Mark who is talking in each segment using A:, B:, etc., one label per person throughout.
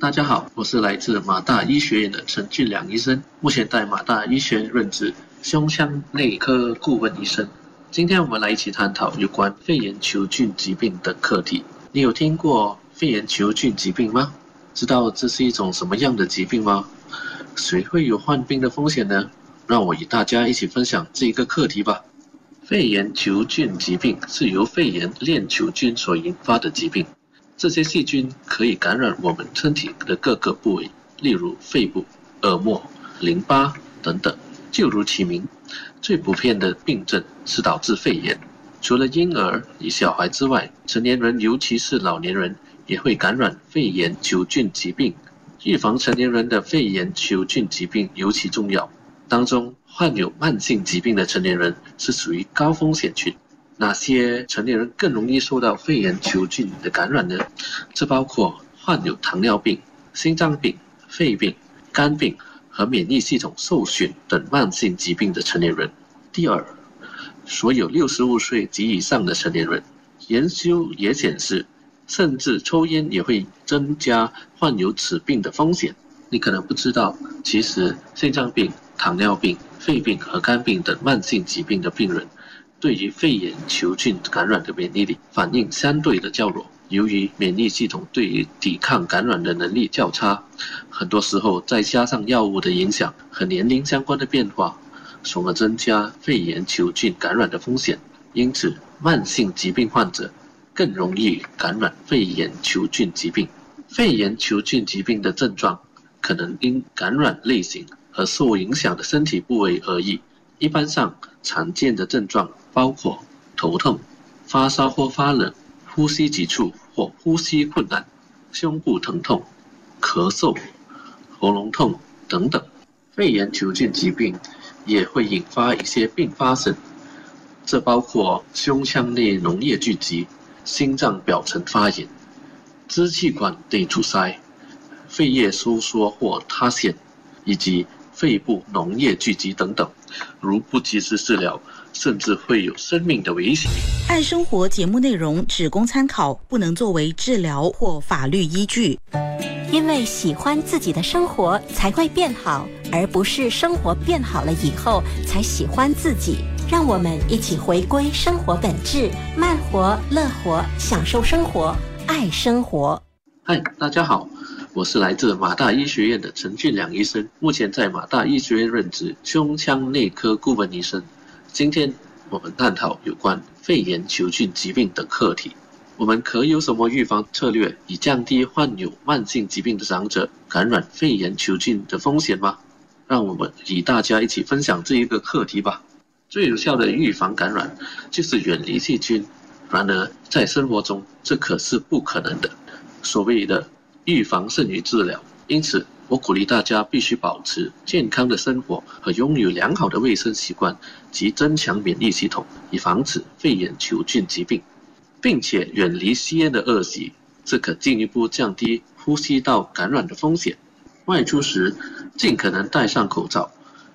A: 大家好，我是来自马大医学院的陈俊良医生，目前在马大医学院任职胸腔内科顾问医生。今天我们来一起探讨有关肺炎球菌疾病的课题。你有听过肺炎球菌疾病吗？知道这是一种什么样的疾病吗？谁会有患病的风险呢？让我与大家一起分享这一个课题吧。肺炎球菌疾病是由肺炎链球菌所引发的疾病。这些细菌可以感染我们身体的各个部位，例如肺部、耳膜、淋巴等等。就如其名，最普遍的病症是导致肺炎。除了婴儿与小孩之外，成年人尤其是老年人也会感染肺炎球菌疾病。预防成年人的肺炎球菌疾病尤其重要。当中患有慢性疾病的成年人是属于高风险群。哪些成年人更容易受到肺炎球菌的感染呢？这包括患有糖尿病、心脏病、肺病、肝病和免疫系统受损等慢性疾病的成年人。第二，所有六十五岁及以上的成年人。研究也显示，甚至抽烟也会增加患有此病的风险。你可能不知道，其实心脏病、糖尿病、肺病和肝病等慢性疾病的病人。对于肺炎球菌感染的免疫力反应相对的较弱，由于免疫系统对于抵抗感染的能力较差，很多时候再加上药物的影响和年龄相关的变化，从而增加肺炎球菌感染的风险。因此，慢性疾病患者更容易感染肺炎球菌疾病。肺炎球菌疾病的症状可能因感染类型和受影响的身体部位而异。一般上，常见的症状包括头痛、发烧或发冷、呼吸急促或呼吸困难、胸部疼痛、咳嗽、喉咙痛等等。肺炎球菌疾病也会引发一些并发症，这包括胸腔内脓液聚集、心脏表层发炎、支气管内阻塞、肺叶收缩或塌陷，以及肺部脓液聚集等等。如不及时治疗，甚至会有生命的危险。
B: 爱生活节目内容只供参考，不能作为治疗或法律依据。
C: 因为喜欢自己的生活才会变好，而不是生活变好了以后才喜欢自己。让我们一起回归生活本质，慢活、乐活，享受生活，爱生活。
A: 嗨，大家好。我是来自马大医学院的陈俊良医生，目前在马大医学院任职胸腔内科顾问医生。今天我们探讨有关肺炎球菌疾病的课题。我们可有什么预防策略，以降低患有慢性疾病的长者感染肺炎球菌的风险吗？让我们与大家一起分享这一个课题吧。最有效的预防感染就是远离细菌，然而在生活中这可是不可能的。所谓的。预防胜于治疗，因此我鼓励大家必须保持健康的生活和拥有良好的卫生习惯及增强免疫系统，以防止肺炎球菌疾病，并且远离吸烟的恶习，这可进一步降低呼吸道感染的风险。外出时尽可能戴上口罩，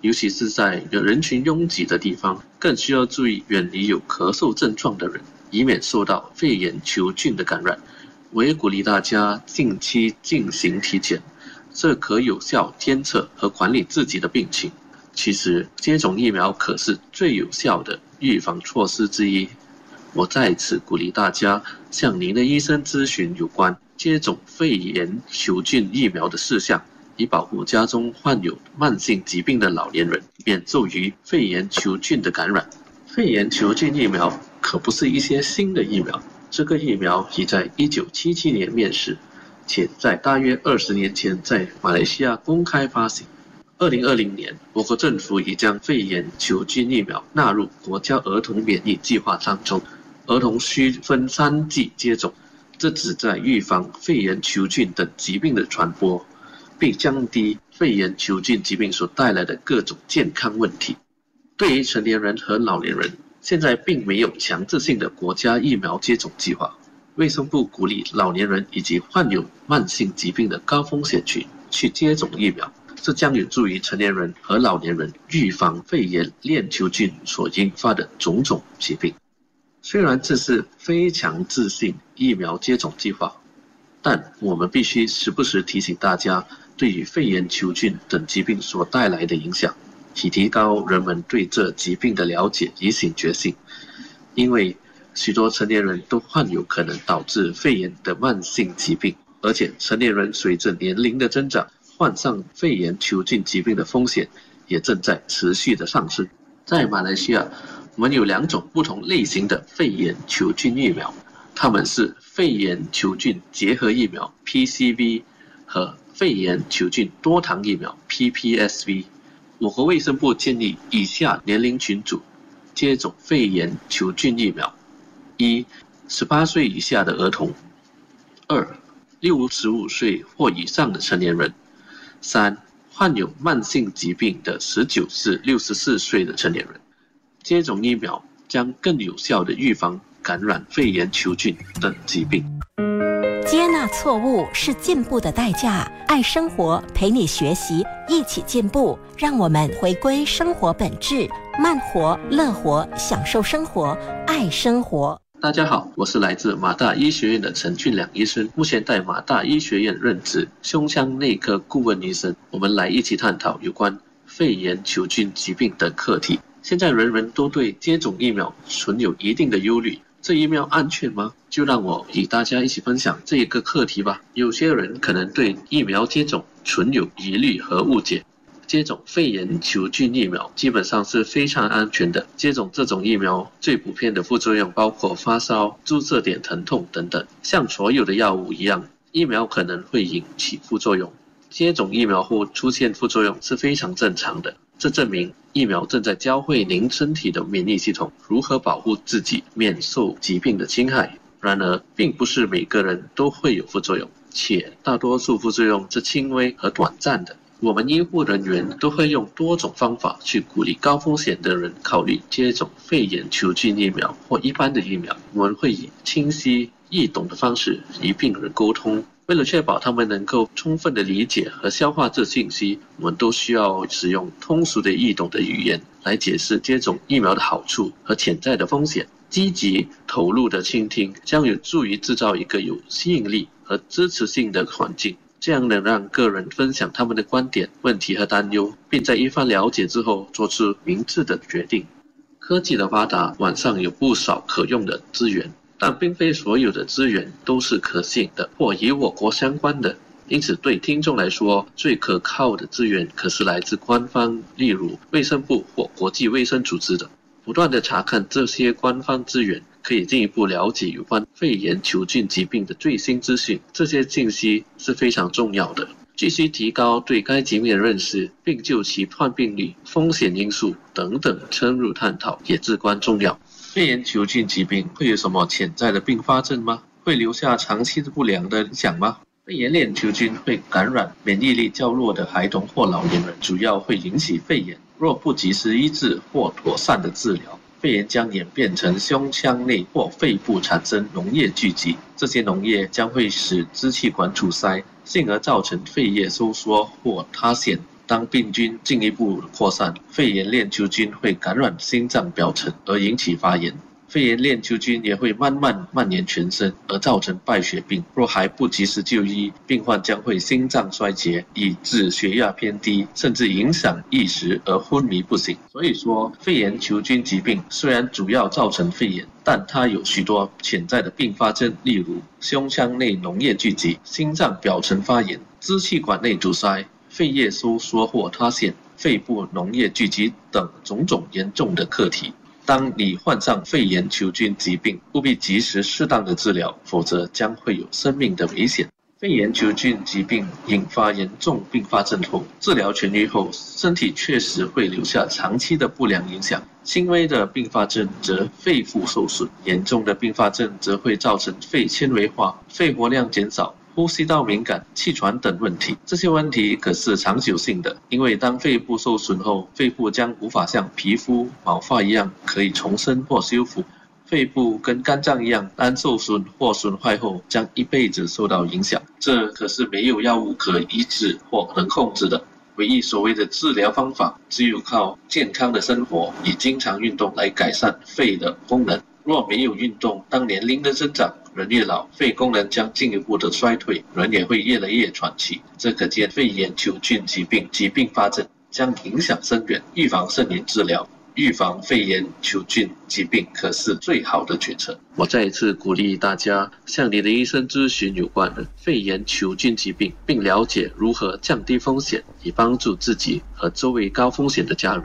A: 尤其是在有人群拥挤的地方，更需要注意远离有咳嗽症状的人，以免受到肺炎球菌的感染。我也鼓励大家定期进行体检，这可有效监测和管理自己的病情。其实，接种疫苗可是最有效的预防措施之一。我在此鼓励大家向您的医生咨询有关接种肺炎球菌疫苗的事项，以保护家中患有慢性疾病的老年人免受于肺炎球菌的感染。肺炎球菌疫苗可不是一些新的疫苗。这个疫苗已在1977年面世，且在大约二十年前在马来西亚公开发行。2020年，我国政府已将肺炎球菌疫苗纳入国家儿童免疫计划当中，儿童需分三剂接种，这旨在预防肺炎球菌等疾病的传播，并降低肺炎球菌疾病所带来的各种健康问题。对于成年人和老年人，现在并没有强制性的国家疫苗接种计划。卫生部鼓励老年人以及患有慢性疾病的高风险群去接种疫苗，这将有助于成年人和老年人预防肺炎链球菌所引发的种种疾病。虽然这是非强制性疫苗接种计划，但我们必须时不时提醒大家，对于肺炎球菌等疾病所带来的影响，以提高人们对这疾病的了解与警觉性。因为许多成年人都患有可能导致肺炎的慢性疾病，而且成年人随着年龄的增长，患上肺炎球菌疾病的风险也正在持续的上升。在马来西亚，我们有两种不同类型的肺炎球菌疫苗，它们是肺炎球菌结合疫苗 （PCV） 和肺炎球菌多糖疫苗 （PPSV）。我国卫生部建议以下年龄群组接种肺炎球菌疫苗。一、十八岁以下的儿童；二、六十五岁或以上的成年人；三、患有慢性疾病的十九至六十四岁的成年人。接种疫苗将更有效地预防感染肺炎球菌等疾病。
C: 接纳错误是进步的代价。爱生活，陪你学习，一起进步。让我们回归生活本质，慢活、乐活，享受生活，爱生活。
A: 大家好，我是来自马大医学院的陈俊良医生，目前在马大医学院任职胸腔内科顾问医生。我们来一起探讨有关肺炎球菌疾病的课题。现在人人都对接种疫苗存有一定的忧虑，这疫苗安全吗？就让我与大家一起分享这一个课题吧。有些人可能对疫苗接种存有疑虑和误解。接种肺炎球菌疫苗基本上是非常安全的。接种这种疫苗最普遍的副作用包括发烧、注射点疼痛等等。像所有的药物一样，疫苗可能会引起副作用。接种疫苗后出现副作用是非常正常的。这证明疫苗正在教会您身体的免疫系统如何保护自己免受疾病的侵害。然而，并不是每个人都会有副作用，且大多数副作用是轻微和短暂的。我们医护人员都会用多种方法去鼓励高风险的人考虑接种肺炎球菌疫苗或一般的疫苗。我们会以清晰易懂的方式与病人沟通，为了确保他们能够充分的理解和消化这信息，我们都需要使用通俗的易懂的语言来解释接种疫苗的好处和潜在的风险。积极投入的倾听将有助于制造一个有吸引力和支持性的环境。这样能让个人分享他们的观点、问题和担忧，并在一番了解之后做出明智的决定。科技的发达，网上有不少可用的资源，但并非所有的资源都是可信的或与我国相关的。因此，对听众来说，最可靠的资源可是来自官方，例如卫生部或国际卫生组织的。不断的查看这些官方资源。可以进一步了解有关肺炎球菌疾病的最新资讯，这些信息是非常重要的。继续提高对该疾病的认识，并就其患病率、风险因素等等深入探讨也至关重要。肺炎球菌疾病会有什么潜在的并发症吗？会留下长期的不良的影响吗？肺炎链球菌会感染免疫力较弱的孩童或老年人，主要会引起肺炎。若不及时医治或妥善的治疗。肺炎将演变成胸腔内或肺部产生脓液聚集，这些脓液将会使支气管阻塞，进而造成肺叶收缩或塌陷。当病菌进一步扩散，肺炎链球菌会感染心脏表层，而引起发炎。肺炎链球菌也会慢慢蔓延全身，而造成败血病。若还不及时就医，病患将会心脏衰竭，以致血压偏低，甚至影响意识而昏迷不醒。所以说，肺炎球菌疾病虽然主要造成肺炎，但它有许多潜在的并发症，例如胸腔内脓液聚集、心脏表层发炎、支气管内阻塞、肺叶收缩或塌陷、肺部脓液聚集等种种严重的课题。当你患上肺炎球菌疾病，务必及时适当的治疗，否则将会有生命的危险。肺炎球菌疾病引发严重并发症后，治疗痊愈后，身体确实会留下长期的不良影响。轻微的并发症则肺部受损，严重的并发症则会造成肺纤维化、肺活量减少。呼吸道敏感、气喘等问题，这些问题可是长久性的，因为当肺部受损后，肺部将无法像皮肤、毛发一样可以重生或修复。肺部跟肝脏一样，当受损或损坏后，将一辈子受到影响。这可是没有药物可医治或能控制的。唯一所谓的治疗方法，只有靠健康的生活与经常运动来改善肺的功能。若没有运动，当年龄的增长，人越老，肺功能将进一步的衰退，人也会越来越喘气。这可见肺炎球菌疾病疾病发症将影响深远，预防胜于治疗。预防肺炎球菌疾病可是最好的决策。我再一次鼓励大家向你的医生咨询有关肺炎球菌疾病，并了解如何降低风险，以帮助自己和周围高风险的家人。